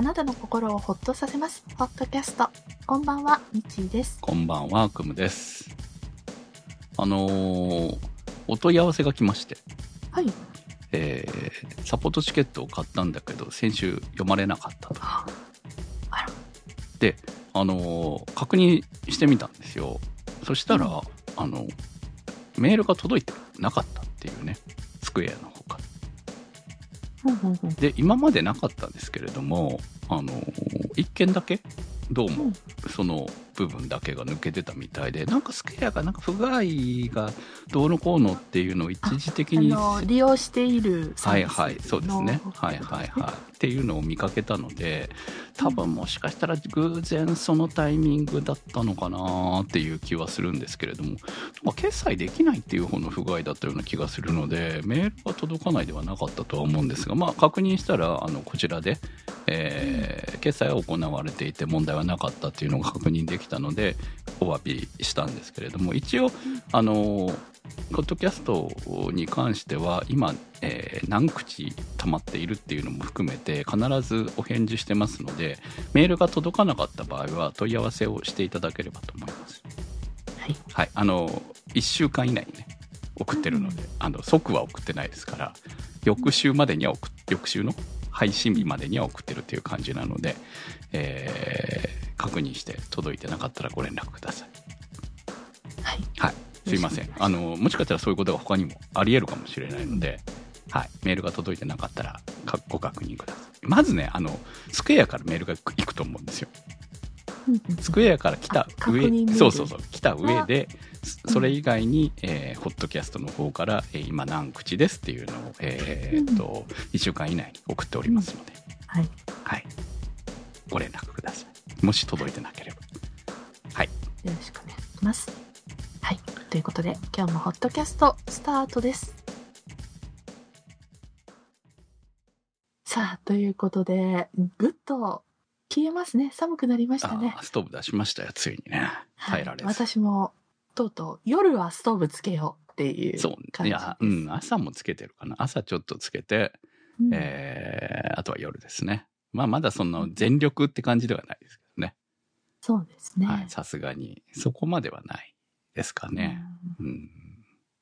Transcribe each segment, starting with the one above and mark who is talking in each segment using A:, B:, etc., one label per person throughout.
A: あなたの心をほっとさせます。ホットキャスト。こんばんは、みちーです。
B: こんばんは、くむです。あのーお問い合わせが来まして、
A: はい。
B: えーサポートチケットを買ったんだけど、先週読まれなかったと。
A: あら。
B: で、あのー確認してみたんですよ。そしたら、
A: うん
B: あの、メールが届いてなかったっていうね、スクエアの方から。
A: ほんほんほん。
B: で、今までなかったんですけれども、あのー一件だけ、どうも、
A: うん。
B: その部分だけが抜けてたみたいで、なんかスケアがなんか不具合がどうのこうのっていうのを一時的に。
A: 利用している
B: はいはい、そうですね。
A: の
B: はいはいはい。っていうのを見かけたので、多分もしかしたら偶然そのタイミングだったのかなっていう気はするんですけれども、まあ、決済できないっていう方の不具合だったような気がするので、メールが届かないではなかったとは思うんですが、まあ確認したら、あの、こちらで、えー決済は行われていて問題はなかったっていうのが確認できたので、お詫びしたんですけれども、一応、あの、ポッドキャストに関しては今、えー何口溜まっているっていうのも含めて必ずお返事してますのでメールが届かなかった場合は問い合わせをしていただければと思います。
A: はい。
B: はい、あの1週間以内にね送ってるので、あの即は送ってないですから翌週までには送っ翌週の配信日までには送ってるっていう感じなので、えー確認して届いてなかったらご連絡ください。
A: はい。
B: はい。すいません。あの、もしかしたらそういうことが他にもあり得るかもしれないので、はい。メールが届いてなかったらかご確認ください。まずね、あの、スクエアからメールが行くと思うんですよ。
A: うんうん
B: スクエアから来た上そうそうそう、来た上で、それ以外に、えーホットキャストの方から、えー今何口ですっていうのを、えーっと、1週間以内に送っておりますので、
A: はい。
B: はい。ご連絡ください。もし届いてなければ。はい。
A: よろしくお願いします。はい。ということで、今日もホットキャストスタートです。さあ、ということで、ぐっと消えますね。寒くなりましたね
B: ストーブ出しましたよ、ついにね。
A: はい
B: 耐えられず。
A: 私も、とうとう、夜はストーブつけようっていう
B: そう。いや、うん、朝もつけてるかな。朝ちょっとつけて、
A: うん
B: えー、あとは夜ですね。まあ、まだその全力って感じではないです。
A: そうですね。
B: はい。さすがに。そこまではないですかね。
A: うん
B: うん。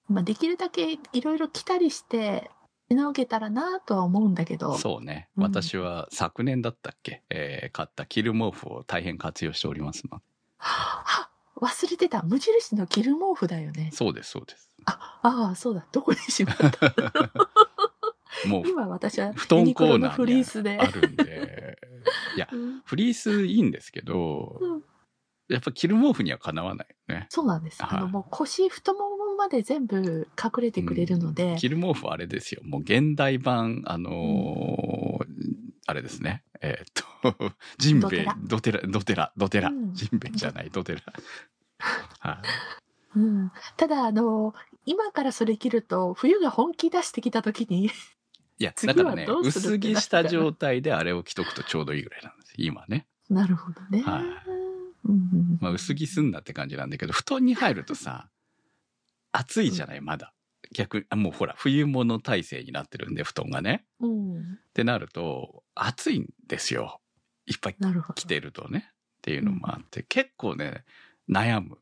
A: まあ、できるだけいろいろ来たりして、しのげたらなとは思うんだけど。
B: そうね。
A: うん
B: 私は昨年だったっけ、えー、買ったキル毛布を大変活用しておりますので。
A: はあ忘れてた。無印の着る毛布だよね。
B: そうです、そうです。
A: あ、ああ、そうだ。どこにしまった？
B: もう、
A: 今私は
B: 布団コーナーに
A: リースで
B: あ。るんで。いや、
A: うん
B: フリースいいんですけど、
A: うん
B: やっぱ着る毛布にはかなわないよね。
A: そうなんです。あの、
B: はい
A: もう腰、太ももまで全部隠れてくれるので。
B: 着る毛布はあれですよ。もう現代版、あのーあれですね。えーっと、ジンベエ、ドテラ、ドテラ、ドテラ、
A: うん
B: ジンベエじゃない、ドテラ。はい。
A: うん。ただ、あの、今からそれ着ると、冬が本気出してきた時に、
B: いや、だからね、薄着した状態であれを着とくとちょうどいいぐらいなんです。今ね。
A: なるほどね。
B: はいまあ、薄着すんなって感じなんだけど、布団に入るとさ、暑いじゃない、まだ。逆に、あもうほら、冬物体制になってるんで、布団がね。
A: うん。
B: ってなると、暑いんですよ。いっぱい
A: なるほど。
B: 来てるとね。っていうのもあって、結構ね、悩む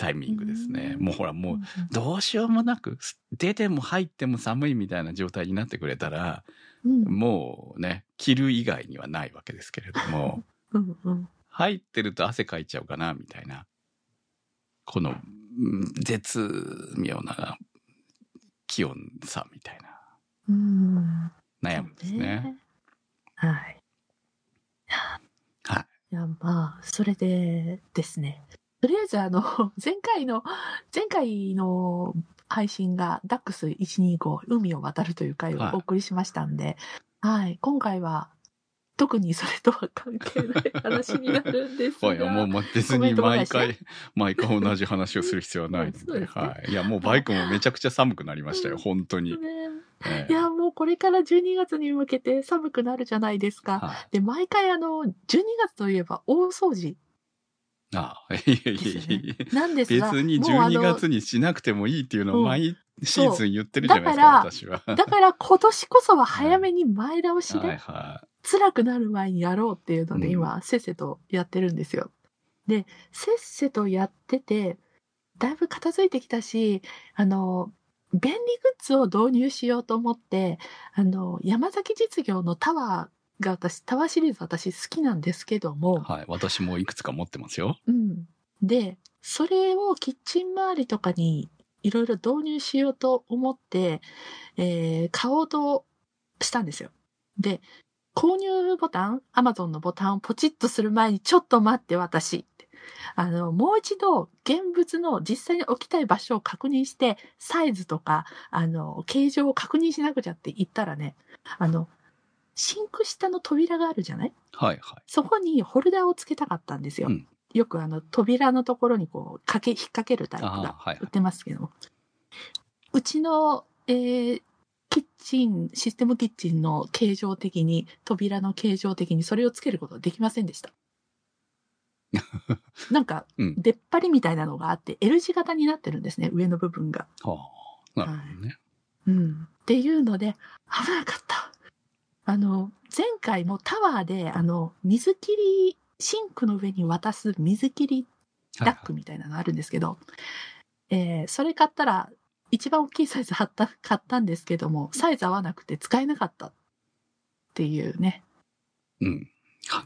B: タイミングですね。
A: うん
B: もうほら、もう、
A: ん
B: どうしようもなく、出ても入っても寒いみたいな状態になってくれたら、
A: うん。
B: もうね、着る以外にはないわけですけれども、
A: うんうん。
B: 入ってると汗かいちゃうかな、みたいな。この、うん絶妙な気温差みたいな、
A: うん。
B: 悩むんですね。
A: はい。
B: はい。
A: いや、まあ、それでですね。とりあえず、あの、前回の、前回の配信が DAX125 海を渡るという回を
B: はい
A: お送りしましたんで、はい、今回は特にそれとは関係ない話になるんですが。
B: いや、もう別に毎回、毎回同じ話をする必要はないので、
A: ね
B: はい。いや、もうバイクもめちゃくちゃ寒くなりましたよ、
A: うん
B: 本当に。
A: ね
B: ええ
A: いや、もうこれから12月に向けて寒くなるじゃないですか。
B: はい
A: で、毎回あの、12月といえば大掃除
B: ああ、いやいやいやいや
A: なんですが、
B: 別に12
A: もうあの
B: 月にしなくてもいいっていうの
A: うん
B: を毎シーズン言ってるじゃないですか、
A: そうだから
B: 私は。
A: だから今年こそは早めに前倒しで、
B: はいはい。
A: 辛くなる前にやろうっていうので、
B: うん
A: 今、せっせとやってるんですよ。で、せっせとやってて、だいぶ片付いてきたし、あの、便利グッズを導入しようと思って、あの、山崎実業のタワーが私、タワーシリーズ私好きなんですけども、
B: はい。私もいくつか持ってますよ。
A: うん。で、それをキッチン周りとかにいろいろ導入しようと思って、えー買おうとしたんですよ。で、購入ボタン、アマゾンのボタンをポチッとする前にちょっと待って私。あの、もう一度現物の実際に置きたい場所を確認して、サイズとか、あの、形状を確認しなくちゃって言ったらね、あの、シンク下の扉があるじゃない？
B: はいはい。
A: そこにホルダーをつけたかったんですよ。
B: うん
A: よくあの扉のところにこうかけ、引っ掛けるタイプが
B: はいはい
A: 売ってますけども。うちの、えーキッチン、システムキッチンの形状的に、扉の形状的にそれをつけることができませんでした。なんか、
B: うん。
A: 出っ張りみたいなのがあって、L 字型になってるんですね、上の部分が。
B: はあ。なるほどね。
A: うん。っていうので、危なかった。あの、前回もタワーで、あの、水切り、シンクの上に渡す水切りダックみたいなのあるんですけど、えーそれ買ったら、一番大きいサイズ買った、買ったんですけども、サイズ合わなくて使えなかったっていうね、
B: うん。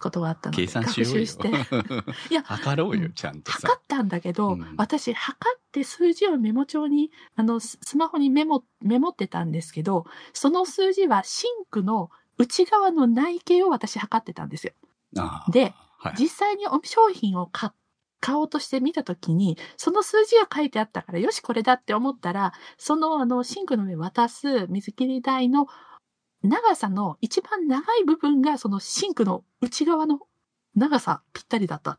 A: ことがあったので、
B: 計算しようよ。
A: して。いや
B: 測ろうよ、
A: うん
B: ちゃんとさ
A: 測。ったんだけど、
B: うん
A: 私測って数字をメモ帳に、あの、ススマホにメモ、メモってたんですけど、その数字はシンクの内側の内径を私測ってたんですよ。で、
B: はい。
A: 実際にお商品を買買おうとして見たときに、その数字が書いてあったから、よし、これだって思ったら、その、あの、シンクの上渡す水切り台の長さの一番長い部分が、そのシンクの内側の長さぴったりだった。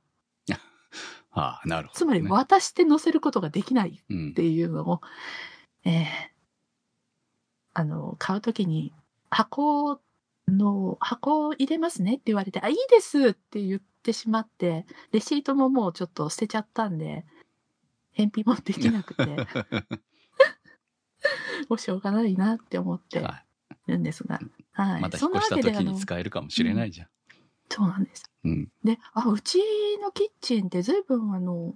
B: ああ、なるほど、ね。
A: つまり、渡して乗せることができない
B: うん
A: っ。ていうのを、えーあの、買うときに、箱の、箱を入れますねって言われて、あ、いいですって言ってしまって、レシートももうちょっと捨てちゃったんで、返品もできなくて、もうしょうがないなって思って
B: は
A: るんですが、はい。
B: また
A: そんな
B: 引っ越した
A: わけで、あの
B: 時に、使えるかもしれないじゃん。
A: そうなんです。
B: うん。
A: で、あ、うちのキッチンって随分あの、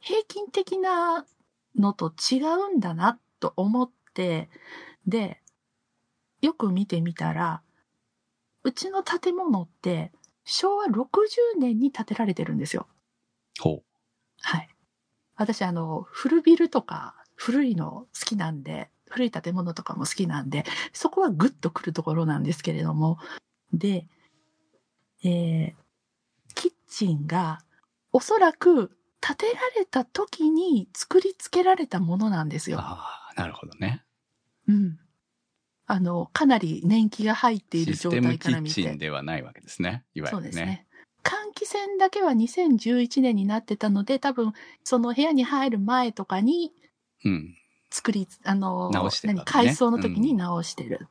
A: 平均的なのと違うんだなと思って、で、よく見てみたら、うちの建物って昭和60年に建てられてるんですよ。
B: ほ
A: はい。私あの、古ビルとか古いの好きなんで、古い建物とかも好きなんで、そこはグッとくるところなんですけれども、で、えー、キッチンがおそらく建てられた時に作り付けられたものなんです
B: う。
A: よ。
B: ああ、なるほどね。
A: うん。あの、かなり年季が入っている状
B: システム
A: 態から見
B: キッチン
A: て。
B: ではないわけですね。いわゆるね。
A: そうですね。換気扇だけは2011年になってたので、多分、その部屋に入る前とかに
B: うん。
A: 作り、あの、
B: 直してたんだ
A: 何、
B: ね
A: 改装の時に直してる。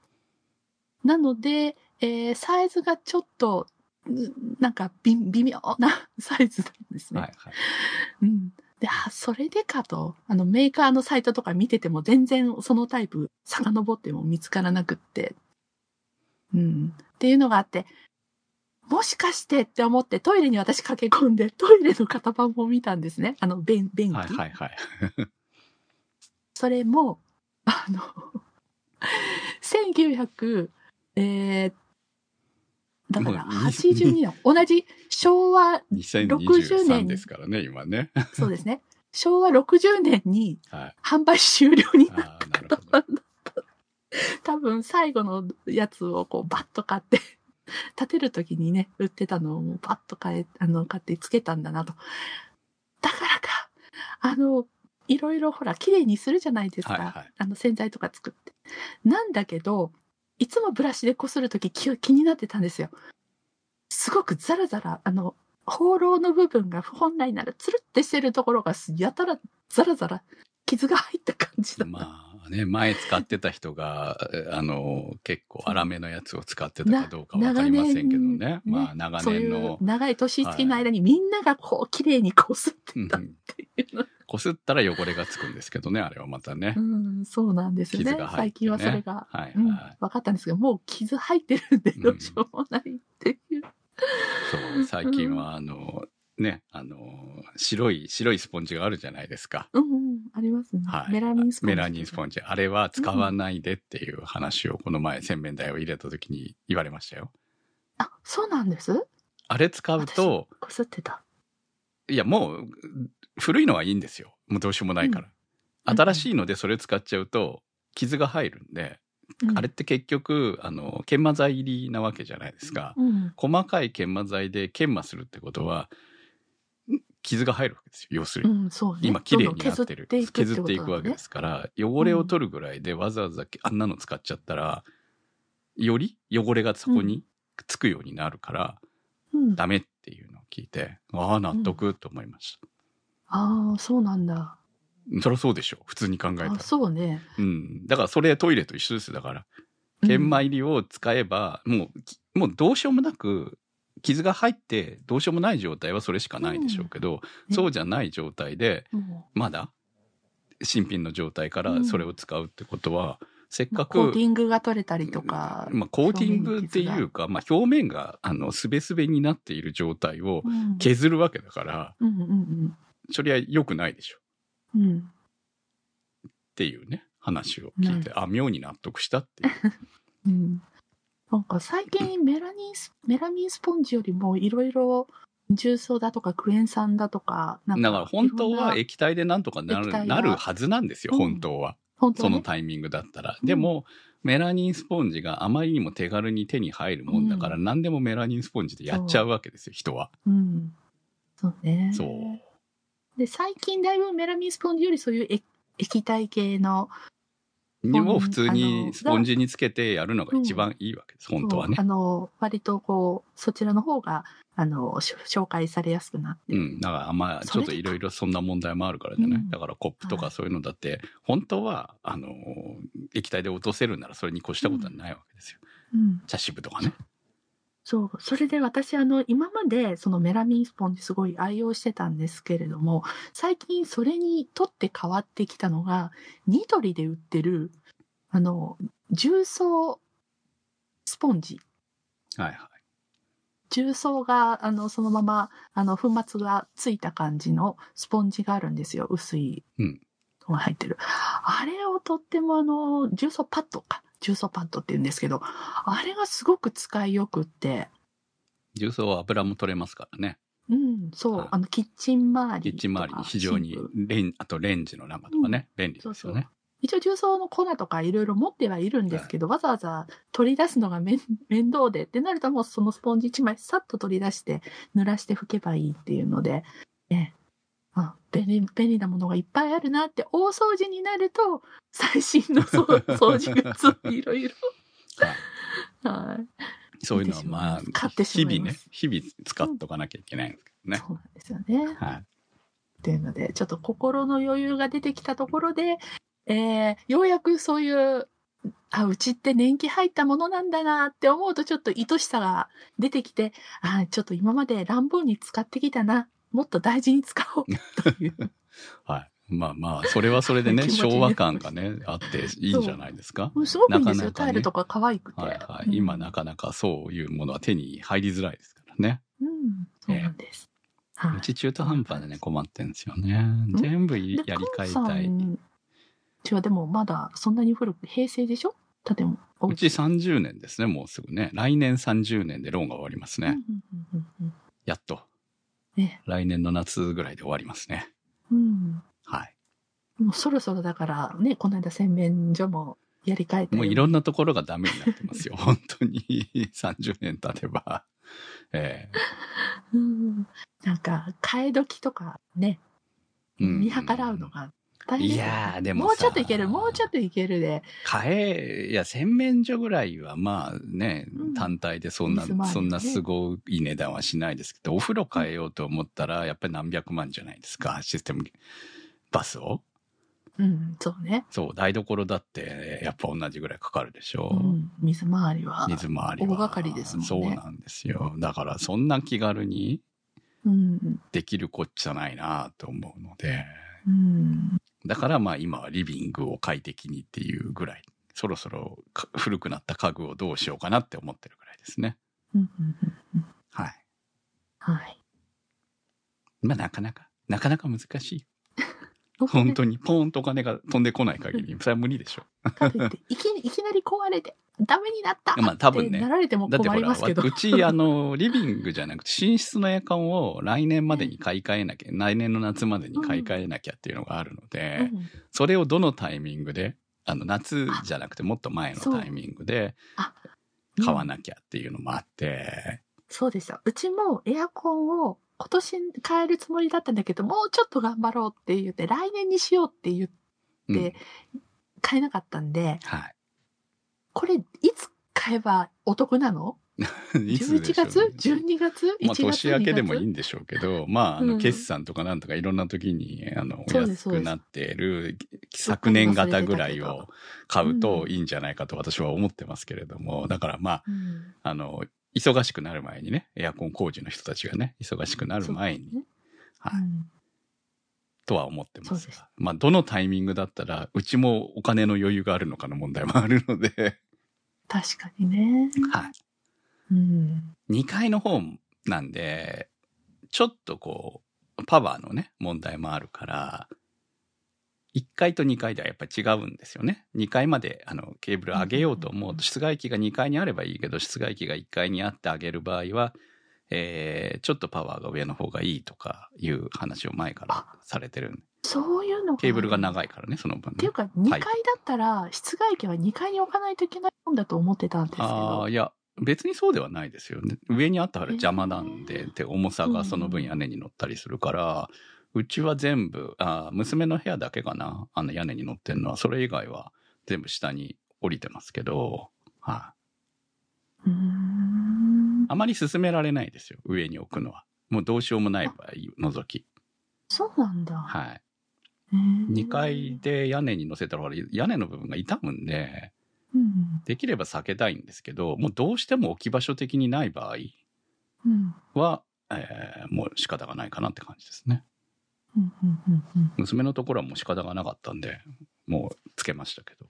A: なので、えーサイズがちょっと、んなんか微微妙な サイズなんですね。
B: はいはい。
A: うん。で、あ、それでかと、あの、メーカーのサイトとか見てても全然そのタイプ遡っても見つからなくって。うん。っていうのがあって、もしかしてって思ってトイレに私駆け込んでトイレの型番も見たんですね。あの、便、便器。
B: はいはいはい。
A: それも、あの、1900、えー、だから
B: もう
A: 82年、同じ昭和、
B: 2023ですからね、今ね。
A: そうですね。昭和60年に
B: はい。
A: 販売終了になっ
B: ああ、な
A: んだった。多分最後のやつをこうバッと買って、建てる時にね、売ってたのをもうバッと買え、あの、買ってつけたんだなと。だからか、あの、いろいろほら、綺麗にするじゃないですか。
B: はいはい
A: あの、洗剤とか作って。なんだけど、いつもブラシでこするとき気気になってたんですよ。すごくザラザラ、あの、放浪の部分が本来ならつるってしてるところがやたらザラザラ傷が入った感じだった。
B: まあね、前使ってた人が、あの、結構粗めのやつを使ってたかどうかわかりませんけどね。
A: ね
B: まあ、長
A: そういう
B: 年の、
A: 長い年月の間にみんながこう、綺麗にこすってたっ
B: うん
A: ていうの。
B: こすったら汚れがつくんですけどね、あれはまたね。
A: うん、そうなんですよね。
B: ね
A: 最近はそれが、
B: はい
A: うん、
B: はい
A: 分かったんですけど、もう傷入ってるんで、
B: うん
A: どうしようもないっていう。
B: そう、最近は、あの、ね、あの、白い、白いスポンジがあるじゃないですか。
A: うん、うん、ありますね。
B: はい。
A: メラミンスポンジ。
B: メラミンスポンジ。あれは使わないでっていう話をこの前洗面台を入れた時に言われましたよ。
A: あ、そうなんです？
B: あれ使うと、
A: こすってた。
B: いやもう古いのはいいんですよ。もうどうしようもないから。
A: うん
B: 新しいのでそれ使っちゃうと傷が入るんで、
A: うん
B: あれって結局、あの、研磨剤入りなわけじゃないですか。
A: うん。
B: 細かい研磨剤で研磨するってことは、傷が入るわけですよ。要するに。
A: うん、ね。
B: 今綺麗になってる。削
A: 削
B: っていくわけですから、汚れを取るぐらいでわざわざあんなの使っちゃったら、より汚れがそこにつくようになるから、
A: うん。
B: ダメっていうのを聞いて、ああ、納得と思いました。
A: ああ、そうなんだ。
B: そりゃそうでしょ。普通に考えたら
A: あ。そうね。
B: うん。だからそれトイレと一緒ですよだから。研磨入りを使えば、もうき、もうどうしようもなく、傷が入ってどうしようもない状態はそれしかないでしょうけど、
A: うん
B: そうじゃない状態で、まだ新品の状態からそれを使うってことは、せっ
A: う
B: かく
A: コーティングが取れたりとか。
B: まあ、コーティングっていうか、まあ、表面があのすべすべになっている状態を
A: うん、
B: 削るわけだから、
A: うんうん
B: そりゃ良くないでしょ
A: うん。うん。
B: っていうね話を聞いて、あ妙に納得したっていう。
A: うん。なんか最近メラニンス、メラミンスポンジよりもいろいろ重曹だとかクエン酸だとか、なんか
B: だから本当は液体でなんとかなるなるはずなんですよ、
A: うん
B: 本当は。
A: 本当はね、
B: そのタイミングだったら。
A: うん
B: でも、メラニンスポンジがあまりにも手軽に手に入るもんだから、
A: うん
B: 何でもメラニンスポンジでやっちゃうわけですよ、人は。
A: うん。そうね。
B: そう。
A: で、最近だいぶメラミンスポンジよりそういう液液体系の、
B: にも普通にスポンジにつけてやるのが一番いいわけです、本当はね
A: あ。の、割とこう、そちらの方が、あの、し紹介されやすくなってる。
B: うん。だから、まあ、ち
A: それで
B: ょっといろいろそんな問題もあるからじゃない、
A: うん
B: だからコップと
A: はい
B: かそういうのだって、本当は、あの、液体で落とせるならそれに越したことはないわけですよ。
A: うん。
B: 茶渋とかね。
A: そう。それで私、あの、今までそのメラミンスポンジすごい愛用してたんですけれども、最近それにとって変わってきたのが、ニトリで売ってる、あの、重曹スポンジ。
B: はいはい。
A: 重曹が、あの、そのまま、あの、粉末がついた感じのスポンジがあるんですよ。薄い
B: うん
A: のが入ってる。あれをとっても、あの、重曹パッドか。重曹パッドって言うんですけど、あれがすごく使いよくって、
B: 重曹は油も取れますからね。
A: うん、そう、
B: はい。
A: あの、キッチン周り
B: キッチン周りに非常にレン、あとレンジの中とかね、便利ですよね。
A: 一応重曹の粉とかいろいろ持ってはいるんですけど、わざわざ取り出すのが面面倒でってなるともうそのスポンジ1枚さっと取り出して濡らして拭けばいいっていうので、ね、あ便利便利なものがいっぱいあるなって大掃除になると最新の掃除グッズをいろいろ。
B: はい
A: はい。
B: そういうのはまあ、
A: 買ってし
B: 日々ね日々使っとかなきゃいけないんですけどね。
A: そうなんですよね。
B: はい。
A: っていうので、ちょっと心の余裕が出てきたところで、えー、ようやくそういう、あ、うちって年季入ったものなんだなって思うとちょっと愛しさが出てきて、あ、ちょっと今まで乱暴に使ってきたな。もっと大事に使おうという。
B: はい。まあまあ、それはそれでね、昭和感がね、あっていいんじゃないですか。
A: すごくいいんですよ。
B: なかなかね
A: タイルとか可愛くて。
B: はいはい。
A: うん
B: 今なかなかそういうものは手に入りづらいですからね。
A: うん、そうなんです。は
B: うち中途半端でね、困ってんですよね。全部やり
A: で
B: 替えたい。
A: んちはでもまだそんなに古く、平成でしょ？建物。お
B: うち30年ですね、もうすぐね。来年30年でローンが終わりますね。やっと。
A: ね。
B: 来年の夏ぐらいで終わりますね。
A: うん。
B: はい。
A: もうそろそろだからね、この間洗面所もやり替えて。
B: もういろんなところがダメになってますよ。本当に30年経てば。え
A: うん。なんか、替え時とかね、見計らうのが。
B: いやーでもさ
A: もうちょっといける、もうちょっといけるで。
B: 変え、いや、洗面所ぐらいはまあね
A: うん、
B: 単体でそんな、
A: ね
B: そんなすごい値段はしないですけど、お風呂変えようと思ったら、やっぱり何百万じゃないですか、システムバスを。
A: うん、そうね。
B: そう、台所だって、やっぱ同じぐらいかかるでしょ。
A: うん、水回りは。
B: 水回りは。
A: 大掛かりですもんね
B: そうなんですよ。だから、そんな気軽に
A: うん、
B: できるこっちゃないなと思うので、
A: うん、
B: だからまあ今はリビングを快適にっていうぐらい、そろそろか古くなった家具をどうしようかなって思ってるぐらいですね。はい。
A: はい。
B: まあなかなか、なかなか難しい。本当に。ポーンとお金が飛んでこない限り、それは無理でしょ。
A: いきいきなり壊れて、ダメになった
B: まあ多分ね。
A: なられても
B: だってほら、
A: 困りますけど。
B: うち、あの、リビングじゃなくて、寝室のエアコンを来年までに買い替えなきゃ、来年の夏までに買い替えなきゃっていうのがあるので、
A: うん。
B: それをどのタイミングで、あの、夏じゃなくてもっと前のタイミングで買わなきゃっていうのもあって、
A: そうでした。うちもエアコンを今年変えるつもりだったんだけど、もうちょっと頑張ろうって言って、来年にしようって言って変えなかったんで、
B: はい。
A: これいつ買えばお得なの？
B: いつで
A: ?11
B: しょうね。
A: 月 ?12 月 ?1
B: まあ、
A: 月？
B: 年明けでもいい
A: 2
B: んでしょうけど、まあ、あの、
A: うん。
B: 決算とかなんとかいろんな時に、あの、
A: そうです
B: 安くなっている昨年型ぐらいを買うといいんじゃないかと私は思ってますけれども、だからまあ、
A: 月うん。
B: あの、忙しくなる前にね、エアコン工事の人たちがね、忙しくなる前に、
A: ね
B: はい、
A: うん
B: とは思ってま
A: す
B: が。まあ、どのタイミングだったら、うちもお金の余裕があるのかの問題もあるので、
A: 確かにね。
B: はい。
A: うん。
B: 2階の方なんで、ちょっとこう、パワーのね、問題もあるから、1階と2階ではやっぱり違うんですよね。2階まであのケーブル上げようと思うと、室外機が2階にあればいいけど、室外機が1階にあってあげる場合は、えーちょっとパワーが上の方がいいとかいう話を前からされてる
A: そういうの
B: ケーブルが
A: い。
B: 長いからね、その分ね
A: っていう。か、2階だったら、室外機は2階に置かないといけないもんだと思ってたんですけ
B: あ
A: ど
B: あ、。いや、別にそうではないですよね。上にあったら邪魔なんで、で、重さがその分屋根に乗ったりするから、うちは全部、あー娘の部屋だけかな、あの屋根に乗ってるのは、それ以外は全部下に降りてますけど、はい、
A: うーん。
B: あまり進められないですよ、上に置くのは。もうどうしようもない場合除き。
A: そうなんだ。
B: はい。
A: へー
B: 2階で屋根に乗せたら、屋根の部分が傷むんで、
A: うん。
B: できれば避けたいんですけど、もうどうしても置き場所的にない場合、
A: うん。
B: は、えーもう仕方がないかなって感じですね。娘のところはもう仕方がなかったんで、もうつけましたけど、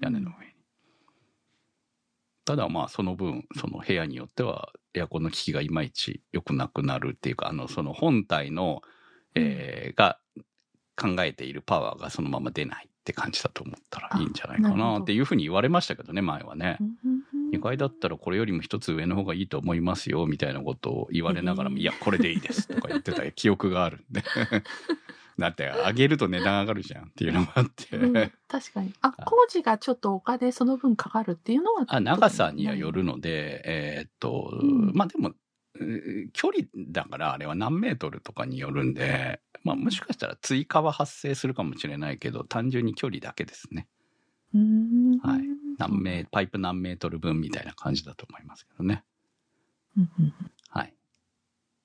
B: 屋根の上に。ただまあその分、その部屋によってはエアコンの効きがいまいち良くなくなるっていうか、あの、その本体の、えーが考えているパワーがそのまま出ないって感じだと思ったらいいんじゃないか
A: な
B: っていうふうに言われましたけどね、前はね
A: う。ん。
B: 2階だったらこれよりも一つ上の方がいいと思いますよみたいなことを言われながらも、いやこれでいいですとか言ってた記憶があるんで だって上げると値段上がるじゃんっていうのもあって、
A: うん確かに。あ、工事がちょっとお金その分かかるっていうのは。
B: あ長さにはよるのでえーっと、
A: うん
B: まあでもえー距離だからあれは何メートルとかによるんで、まあ、もしかしたら追加は発生するかもしれないけど単純に距離だけですね。はい何メパイプ何メートル分みたいな感じだと思いますけどねはい。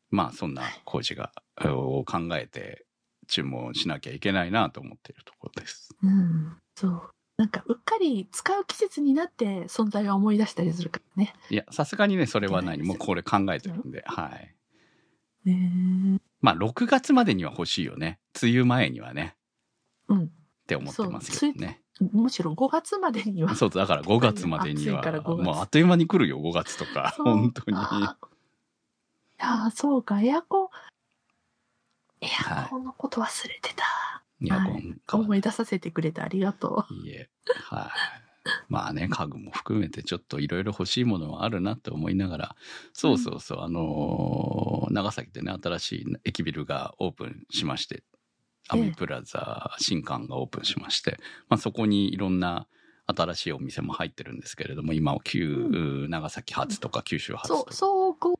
B: まあ、そんな工事が、を考えて注文しなきゃいけないなと思っているところです。
A: うん。そう。なんか、うっかり使う季節になって存在を思い出したりするからね。
B: いや、さすがにね、それは何もうこれ考えてるんで、はい。
A: ね
B: まあ、6月までには欲しいよね。梅雨前にはね。
A: うん。
B: って思ってますけどね。
A: むしろ5月までには。
B: そう、だから5月までには
A: 暑いから、5月
B: もうあっという間に来るよ、5月とか。本当に。
A: あいやーそうか、エアコン。エアコンのこと忘れてた。
B: エアコン
A: 思い出させてくれてありがと
B: いいえ。はい。まあね、家具も含めてちょっといろいろ欲しいものはあるなって思いながら、そうそうそう、あのー長崎でね、新しい駅ビルがオープンしまして、アミプラザ新館がオープンしまして、まあそこにいろんな新しいお店も入ってるんですけれども、今、旧、長崎発とか九州
A: う。
B: 発とか
A: そう、総合、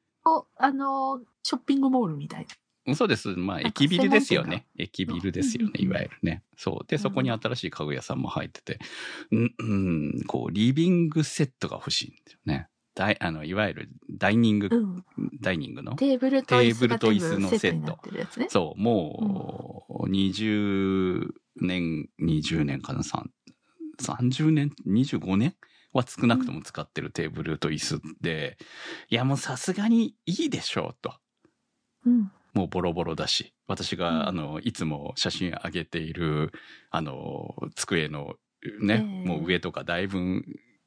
A: あのー、ショッピングモールみたい
B: そうです。まあ、駅ビルですよね。駅ビルですよね、
A: うん
B: いわゆるね。そう。で、
A: うん
B: そこに新しい家具屋さんも入ってて、うん、うん、こう、リビングセットが欲しいんですよね。だい、あの、いわゆるダイニング、
A: な。うん。
B: ダイニングの？
A: テーブルと椅子
B: のセット
A: ね。
B: そう、もう、20年、20年かな、さん30年、25年は少なくとも使ってるテーブルと椅子で、いやもうさすがにいいでしょうと。
A: うん。
B: もうボロボロだし、私が、
A: うん
B: あの、いつも写真上げている、あの、机のね、
A: ええ
B: もう上とかだいぶ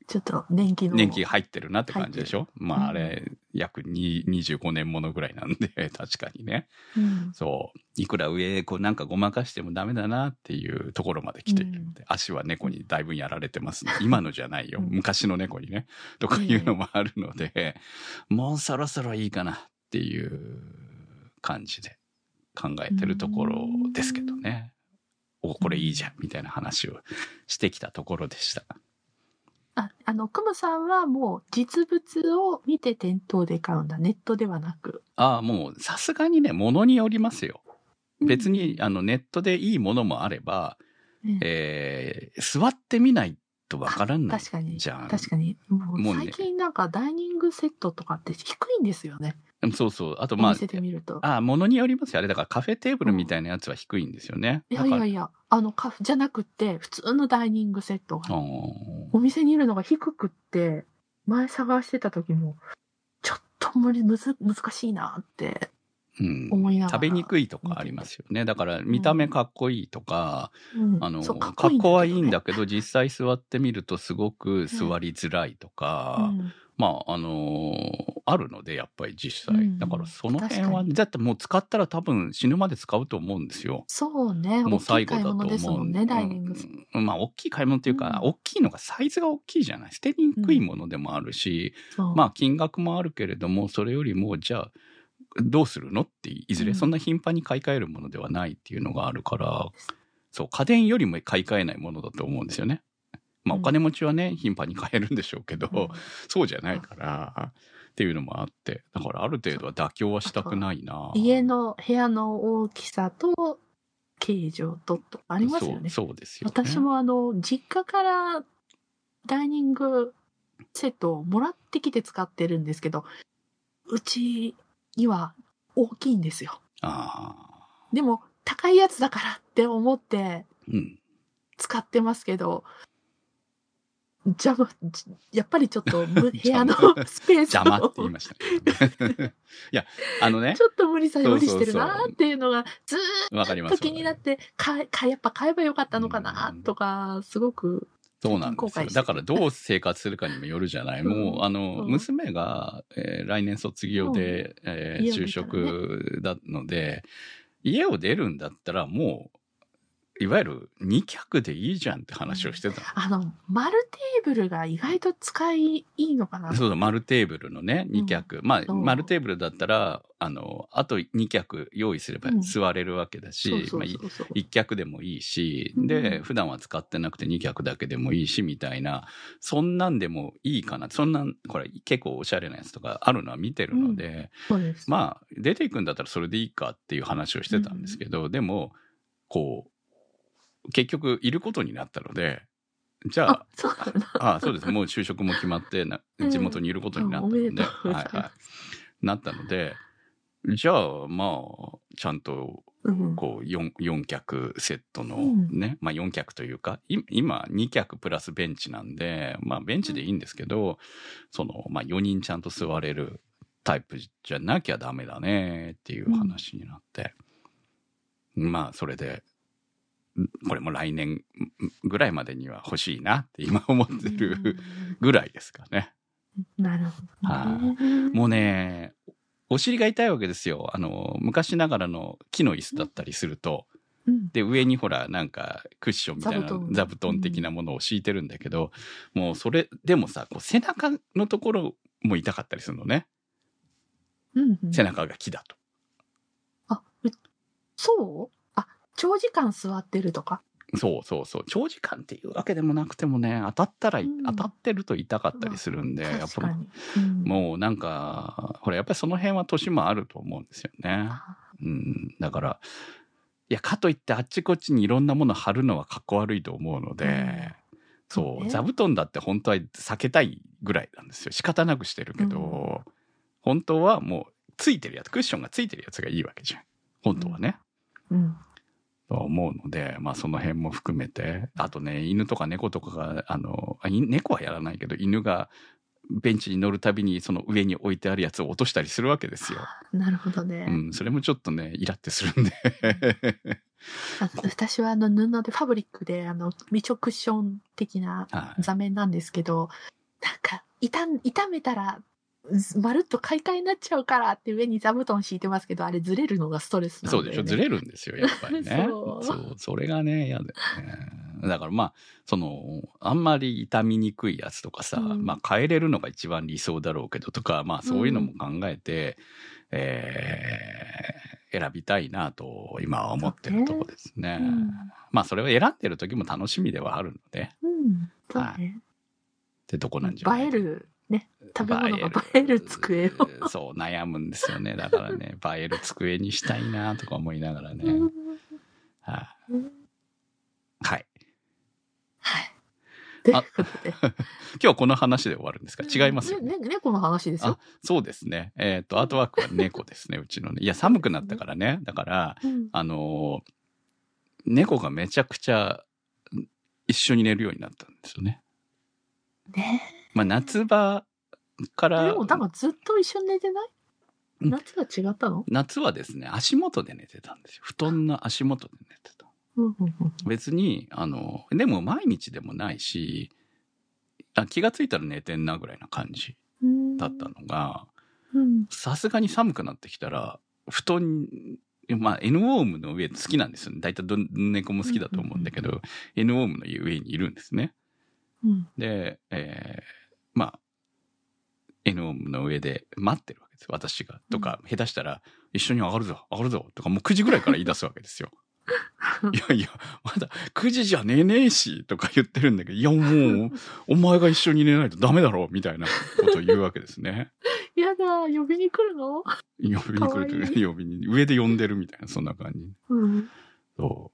A: ちょっと年季の。
B: 年季が入ってるなって感じでしょ？まああ
A: うん
B: れ、約に25年ものぐらいなんで、確かにね。
A: うん。
B: そう。いくら上、こうなんかごまかしてもダメだなっていうところまで来ているので、足は猫にだいぶやられてますね。今のじゃないよ。
A: うん
B: 昔の猫にね。とかいうのもあるので、もうそろそろいいかなっていう感じで考えてるところですけどね。お、これいいじゃんみたいな話をしてきたところでした。
A: あ、あの、クムさんはもう実物を見て店頭で買うんだ。ネットではなく。
B: ああ、もうさすがにね、ものによりますよ。別に、あの、ネットでいいものもあれば、
A: うん、
B: えー座ってみないとわからない
A: 確かに。
B: じゃん。
A: 確かに。もう
B: もうね
A: 最近なんかダイニングセットとかって低いんですよね。
B: そうそう。あと、まあ。ああ、ものによりますよ。あれだからカフェテーブルみたいなやつは低いんですよね。
A: いや
B: だから
A: いやいや、あのカフェじゃなくって、普通のダイニングセットが、お店にいるのが低くって、前探してた時も、ちょっと無理、むず、難しいなって
B: うん。
A: 思いながら。
B: 食べにくいとかありますよね。だから、見た目かっこいいとか、
A: うん
B: あの、
A: かっこいいね
B: 好はいいんだけど、実際座ってみるとすごく座りづらいとか、
A: うん
B: まあ、あのーあるので、やっぱり実際。
A: うん
B: だからその辺は、だってもう使ったら多分死ぬまで使うと思うんですよ。
A: そうね。
B: もう最後だと思う。
A: 物ですもんね、ダイニングセット。
B: うんまあ、大きい買い物っていうか、
A: うん
B: 大きいのがサイズが大きいじゃない。捨てにくいものでもあるし、まあ、金額もあるけれども、それよりも、じゃあ、どうするのって、いずれ
A: うん
B: そんな頻繁に買い替えるものではないっていうのがあるから、そう、家電よりも買い替えないものだと思うんですよね。まあ、
A: うん
B: お金持ちはね、頻繁に買えるんでしょうけど、
A: うん
B: そうじゃないから、っていうのもあって、だからある程度は妥協はしたくないな。
A: 家の部屋の大きさと形状ととありますよね。
B: そうですよ、ね。
A: 私もあの、実家からダイニングセットをもらってきて使ってるんですけど、うちには大きいんですよ。
B: ああ。
A: でも、高いやつだからって思って
B: うん。
A: 使ってますけど、邪魔、じやっぱりちょっとむ 部屋のスペース
B: 邪魔って
A: を
B: 言いました、ね。いや、あのね
A: ち、ょっと無理さ無理してるなっていうのがずー
B: わかります。
A: っと気になって、かかやっぱ買えばよかったのかなとか、すごく、
B: そうなんですよ。だからどう生活するかにもよるじゃない。
A: うん
B: もう、あの、
A: うん
B: 娘が、えー来年卒業で、えー就職だので、家を出るんだったらもう、いわゆる2脚でいいじゃんって話をしてた。
A: あの、丸テーブルが意外と使いいいのかな？
B: そうそう、丸テーブルのね、2脚。まあ、
A: そう
B: 丸テーブルだったら、あの、あと2脚用意すれば
A: うん
B: 座れるわけだし、
A: そうそう
B: まあ
A: そうそう。
B: 一脚でもいいし、
A: うん
B: で、普段は使ってなくて二脚だけでもいいし、みたいな、そんなんでもいいかな。そんなん、これ結構おしゃれなやつとかあるのは見てるので、
A: そうです。
B: まあ、出ていくんだったらそれでいいかっていう話をしてたんですけど、でも、こう、結局いることになったので、じゃあ
A: あ、、そう。
B: ああそうです。もう就職も決まってな、
A: うん
B: 地元にいることになったので、はいはい。なったので、じゃあ、まあ、ちゃんと
A: うん。
B: こう 4, 4脚セットの
A: うん
B: ね、まあ4脚というかい今2脚プラスベンチなんでまあベンチでいいんですけど、そのまあ4人ちゃんと座れるタイプじゃなきゃダメだねっていう話になって、まあそれでんこれも来年んぐらいまでには欲しいなって今思ってるぐらいですかね。
A: うんなるほど
B: は
A: ね。
B: もうねお尻が痛いわけですよ。あの昔ながらの木の椅子だったりすると、
A: うん。
B: で、上にほら、なんか、クッションみたいな
A: 座布団
B: 的なものを敷いてるんだけど、もうそれ、でもさ、こう背中のところも痛かったりするのね。
A: うんうん
B: 背中が木だと。
A: あ、うそう？あ、長時間座ってるとか？
B: そうそうそう。長時間っていうわけでもなくてもね、当たったら、
A: うん
B: 当たってると痛かったりするんで、やっぱ
A: 確かに。うん
B: もうなんか、ほら、やっぱりその辺は年もあると思うんですよね。うん。だから、いや、かといってあっちこっちにいろんなもの貼るのはかっこ悪いと思うので、
A: うん
B: そう、座布団だって本当は避けたいぐらいなんですよ。仕方なくしてるけど、本当はもうついてるやつ、クッションがついてるやつがいいわけじゃん。本当はね。
A: うん。
B: と思うので、まあその辺も含めて、あとね、犬とか猫とかが、あの、あい猫はやらないけど、犬がベンチに乗るたびにその上に置いてあるやつを落としたりするわけですよ。
A: なるほどね。
B: うん、それもちょっとね、イラってするんで。
A: あ私はあの布でファブリックであの未直クッション的な
B: はい
A: 座面なんですけど、なんか痛ん痛めたらずまるっと快快になっちゃうからって上に座布団敷いてますけど、あれずれるのがストレスなんだよ、ね。
B: そうでしょずれるんですよ、やっぱりね。
A: そ
B: そううそれがね、嫌だよね。だからまあ、その、あんまり傷みにくいやつとかさ、
A: うん
B: まあ変えれるのが一番理想だろうけどとか、まあそういうのも考えて、えー選びたいなと今は思ってるとこですね。
A: うん
B: まあそれを選んでる時も楽しみではあるので、
A: うん。そうね。
B: ってとこなんじゃない？
A: 映える、ね。食べ物が映える机を。
B: そう、悩むんですよね。だからね、映える机にしたいなとか思いながらね。
A: うん
B: はい
A: うん
B: はい。
A: はい。ということで。
B: 今日はこの話で終わるんですか？違いますよね。
A: ねね猫の話ですよ。
B: そうですね。えっ、と、アートワークは猫ですね、うちのね。いや、寒くなったからね。だから、
A: うん
B: あのー猫がめちゃくちゃん一緒に寝るようになったんですよね。
A: ね
B: まあ、夏場から
A: で、も、なんかずっと一緒に寝てない？
B: うん
A: 夏が違ったの？
B: 夏はですね、足元で寝てたんですよ。布団の足元で寝てた。
A: うんうんうん
B: 別に、あの、でも毎日でもないし、あ気がついたら寝てんなぐらいな感じ
A: うん
B: だったのが、
A: うん。
B: さすがに寒くなってきたら、布団、まあ、N ウォームの上好きなんですよね。大体どん猫も好きだと思うんだけど、N ウォームの上にいるんですね。
A: うん。
B: で、えーまあ、N の上で待ってるわけですよ。私が。とか、下手したら、一緒に上がるぞ、上がるぞ、とか、もう9時ぐらいから言い出すわけですよ。いやいや、まだ9時じゃ寝ねえし、とか言ってるんだけど、いやもう、お前が一緒に寝ないとダメだろ、みたいなことを言うわけですね。
A: やだ、呼びに来るの？
B: 呼びに来ると
A: い
B: う呼びに、上で呼んでるみたいな、そんな感じ。
A: うん。
B: そ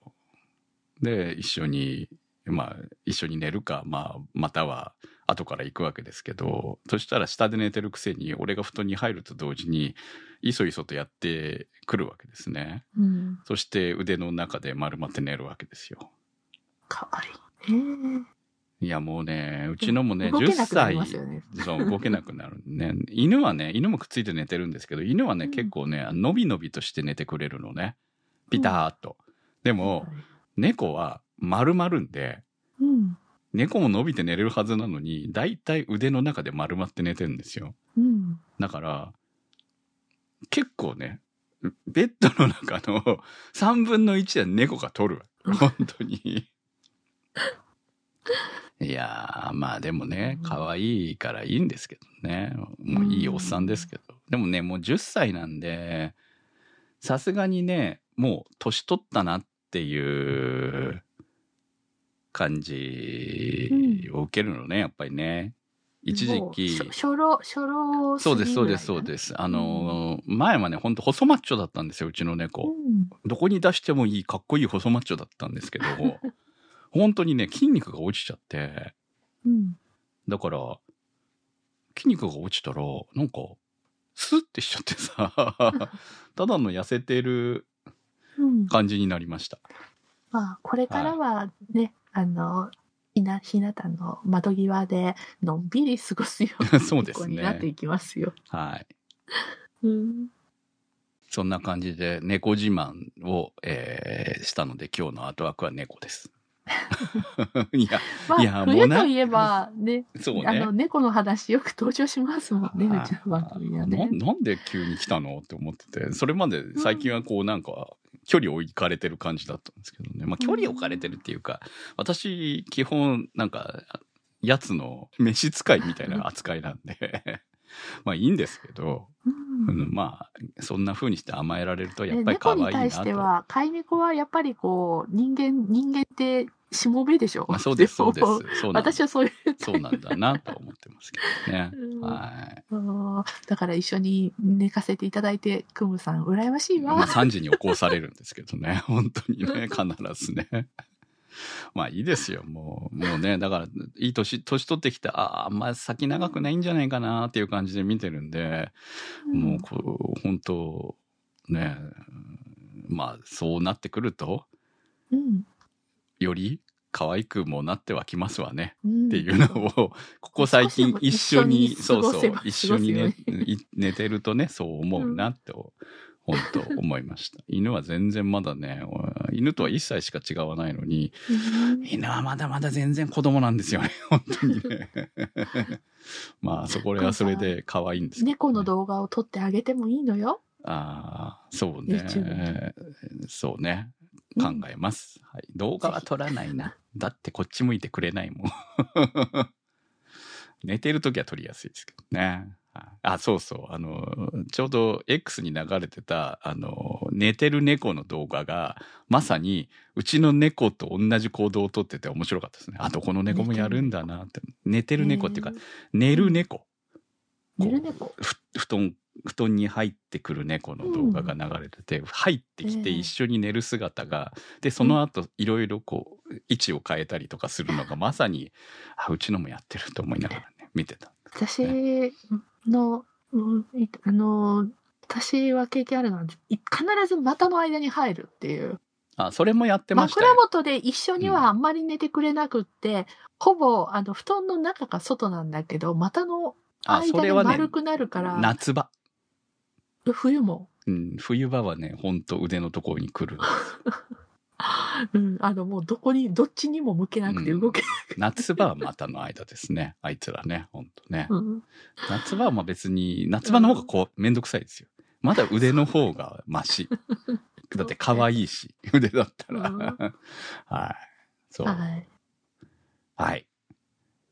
B: う。で、一緒に、まあ、一緒に寝るか、まあ、または、後から行くわけですけど、そしたら下で寝てるくせに、俺が布団に入ると同時に、いそいそとやってくるわけですね。
A: うん。
B: そして腕の中で丸まって寝るわけですよ。
A: かわいい。ね
B: いや、もうね、うちのもね、
A: 動け
B: 10歳
A: ね。
B: そう、動けなくなるね。犬はね、犬もくっついて寝てるんですけど、犬はね、
A: うん
B: 結構ね、のびのびとして寝てくれるのね。ピターっと。でも、猫は丸まるんで、
A: うん。
B: 猫も伸びて寝れるはずなのに、だいたい腕の中で丸まって寝てるんですよ。
A: うん。
B: だから、結構ね、ベッドの中の3分の1は猫が取るわ。本当に。いやー、まあでもね、可愛いからいいんですけどね。もういいおっさんですけど。でもね、もう10歳なんで、さすがにね、もう年取ったなっていう感じを受けるのね、やっぱりね。一時期。
A: 初老、初老
B: そうです、そうです、
A: す。
B: そうです。あのー前はね、ほんと細マッチョだったんですよ、うちの
A: う
B: 猫。
A: ん。
B: どこに出してもいい、かっこいい細マッチョだったんですけど、本当にね、筋肉が落ちちゃって、
A: うん。
B: だから、筋肉が落ちたら、なんか、スッてしちゃってさ、ただの痩せてる
A: うん。
B: 感じになりました。
A: まあ、これからはね、あの、ひな、ひなたの窓際でのんびり過ごすような
B: そうですね
A: 子になっていきますよ。
B: はい。
A: うん。
B: そんな感じで、猫自慢を、えーしたので、今日のアートワークは猫です。いや、
A: まあ、
B: いや
A: 冬といえばね、
B: そう
A: あの、
B: ね。
A: 猫の話よく登場しますもんね、
B: はいう
A: ちの番組は
B: な
A: ね。
B: なんで急に来たのって思ってて、それまで最近はこうなんか、距離を置かれてる感じだったんですけどね。まあ距離を置かれてるっていうか、私、基本なんか、やつの召使いみたいな扱いなんで、まあいいんですけど、
A: うん
B: うんまあ、そんな風にして甘えられるとやっ
A: ね
B: ぱり可
A: 猫に
B: 愛いなと。
A: 対しては、飼い猫はやっぱりこう、人間、人間って、しもべでしょ？
B: まあそうです、そうです
A: も。
B: そう
A: 私はそういう。
B: そうなんだなと思ってますけどね。
A: うん
B: はい。
A: だから一緒に寝かせていただいて、クムさん、羨ましい
B: まあ
A: わ。
B: 3時に起こされるんですけどね。本当にね、必ずね。まあいいですよ、もう。もうね、だから、いい年、年取ってきて、ああ、あんま先長くないんじゃないかなっていう感じで見てるんで、もうこう、本当ね、まあそうなってくると、
A: うん。
B: より可愛くもなってはきますわね。
A: うん
B: っていうのを、ここ最近一緒に、そうそう
A: 一緒に
B: ね寝てるとね、そう思うなって、本当思いました。犬は全然まだね、犬とは1歳しか違わないのに、
A: うん
B: 犬はまだまだ全然子供なんですよね、本当にね。まあ、そこはそれで可愛いんですけどね
A: 猫の動画を撮ってあげてもいいのよ。
B: ああ、そうね。そうね。考
A: うん
B: えます。はい。動画は撮らないな。だってこっち向いてくれないもん。寝てるときは撮りやすいですけどね。はいあ、そうそう。あの、ちょうど X に流れてた、あの、寝てる猫の動画が、まさに、うちの猫と同じ行動をとってて面白かったですね。あ、どこの猫もやるんだなって。寝てる猫っていうか寝る猫。
A: 寝る猫。
B: ふ布団布団に入ってくる猫の動画が流れてて、入ってきて
A: ええ
B: 一緒に寝る姿が、でその後いろいろこう位置を変えたりとかするのがまさにあうちのもやってると思いながらね見てた
A: 私の、あの、私は経験あるのは、い必ず股の間に入るっていう。
B: あそれもやってました
A: 枕
B: よ
A: 元で一緒にはあんまり寝てくれなくって、ほぼ、あの、布団の中か外なんだけど、股の間に丸くなるから、
B: 夏場、
A: 冬も、
B: うん、冬場はねほんと腕のところに来る
A: うん、あの、もうどこに、どっちにも向けなくて動け
B: 夏場は股の間ですね あいつらねほんとね
A: うん。
B: 夏場はまあ別に夏場の方がこうめんどくさいですよまだ腕の方がマシ だって可愛いし、腕だったら。
A: うん
B: はい。そう。
A: はい。
B: はい。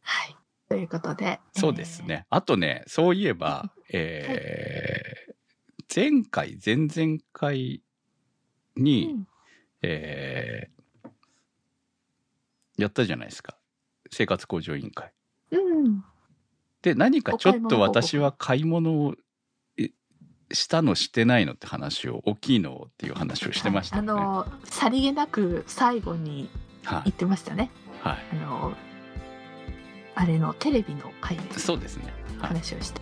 A: はい。ということで。
B: そうですね。あとね、そういえば、えー前回、前々回
A: えー。
B: に、
A: うん
B: えーやったじゃないですか。生活向上委員会。
A: うん。
B: で、何かちょっと私は買い物をえしたのしてないのって話を、大きいのっていう話をしてましたよね。
A: はいあの、さりげなく最後に
B: はい。
A: 言ってましたね。
B: はい。
A: あの、あれのテレビの回の
B: そうですね。はい。
A: 話をして。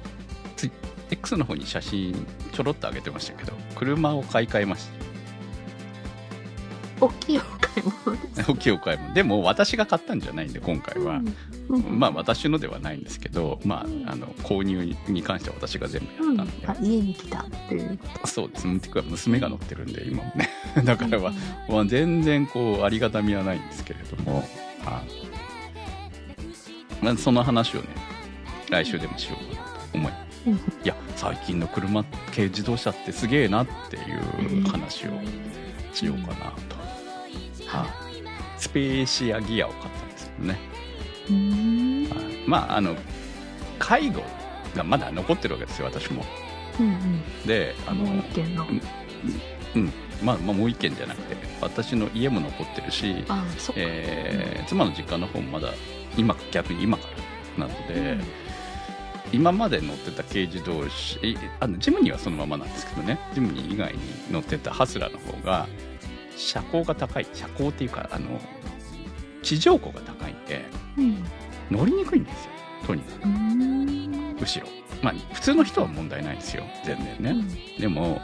B: X の方に写真ちょろっと上げてましたけど、車を買い替えました。
A: 大きいお買い物です。
B: 大きいお買い物。でも私が買ったんじゃないんで、今回は。
A: うんうん
B: まあ私のではないんですけど、まあ、あの、購入に関しては私が全部
A: うん
B: やったんで。
A: あ家に来たっていう。
B: そうです。てか娘が乗ってるんで、今もね。だからは、まあ、全然こう、ありがたみはないんですけれども、はいまあ、その話をね、来週でもしようかなと思います。
A: うん
B: いや、最近の車系自動車ってすげえなっていう話をしようかなと。はいスペーシアギアを買ったんですけどね。はいまあ、あの、介護がまだ残ってるわけですよ、私も。
A: うんうん。
B: で、あの、
A: もう一軒の。
B: うん、まあ、まあ、もう一軒じゃなくて、私の家も残ってるし、
A: あそっか。
B: えー妻の実家の方もまだ、今、逆に今からなので、
A: うん
B: 今まで乗ってた軽自動車、いあのジムニーはそのままなんですけどね、ジムニー以外に乗ってたハスラーの方が、車高が高い、車高っていうか、あの、地上高が高いんで、
A: うん。
B: 乗りにくいんですよ、とにかく。後ろ。まあ、普通の人は問題ないですよ、全然ね。でも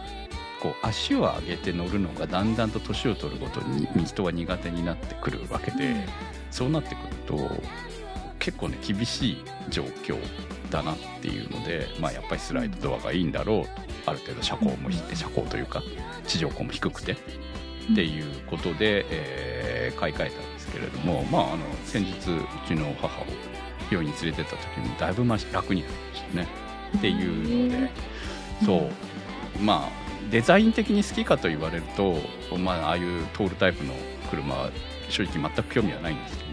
B: こう足を上げて乗るのがだんだんと年を取るごとに人は苦手になってくるわけで、そうなってくると結構ね厳しい状況だなっていうので、まあ、やっぱりスライドドアがいいんだろう。とある程度車高もひ車高というか地上高も低くて。っていうことで、えー買い替えたんですけれども、まあ、あの先日うちの母を病院に連れてった時にだいぶ楽になりましたね。っていうので、そう。まあデザイン的に好きかと言われると、まあ、ああいうトールタイプの車は正直全く興味はないんですけど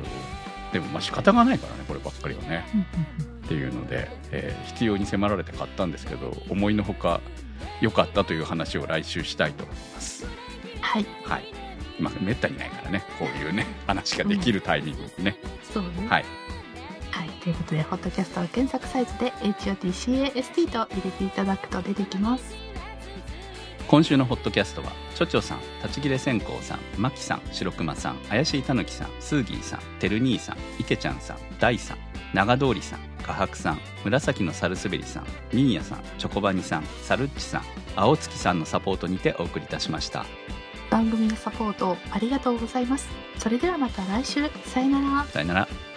B: でもまあ仕方がないからねこればっかりはね
A: うん
B: っていうので、えー必要に迫られて買ったんですけど思いのほか良かったという話を来週したいと思います
A: はい。
B: はいまあめったにないからねこういうね話ができるタイミングね、
A: そうね。
B: はい
A: はい。ということで、ホットキャストは検索サイズで HOTCAST と入れていただくと出てきます。
B: 今週のホットキャストはチョチョさん立ち切れ線香さんマキさん白熊さん怪しいたぬきさんスーギーさんてる兄さんいけちゃんさん大さん長通りさん画伯さん紫のサルスベリさんミーヤさんチョコバニさんサルッチさん青月さんのサポートにてお送りいたしました。
A: 番組のサポートありがとうございます。それではまた来週。さよなら。
B: さよなら。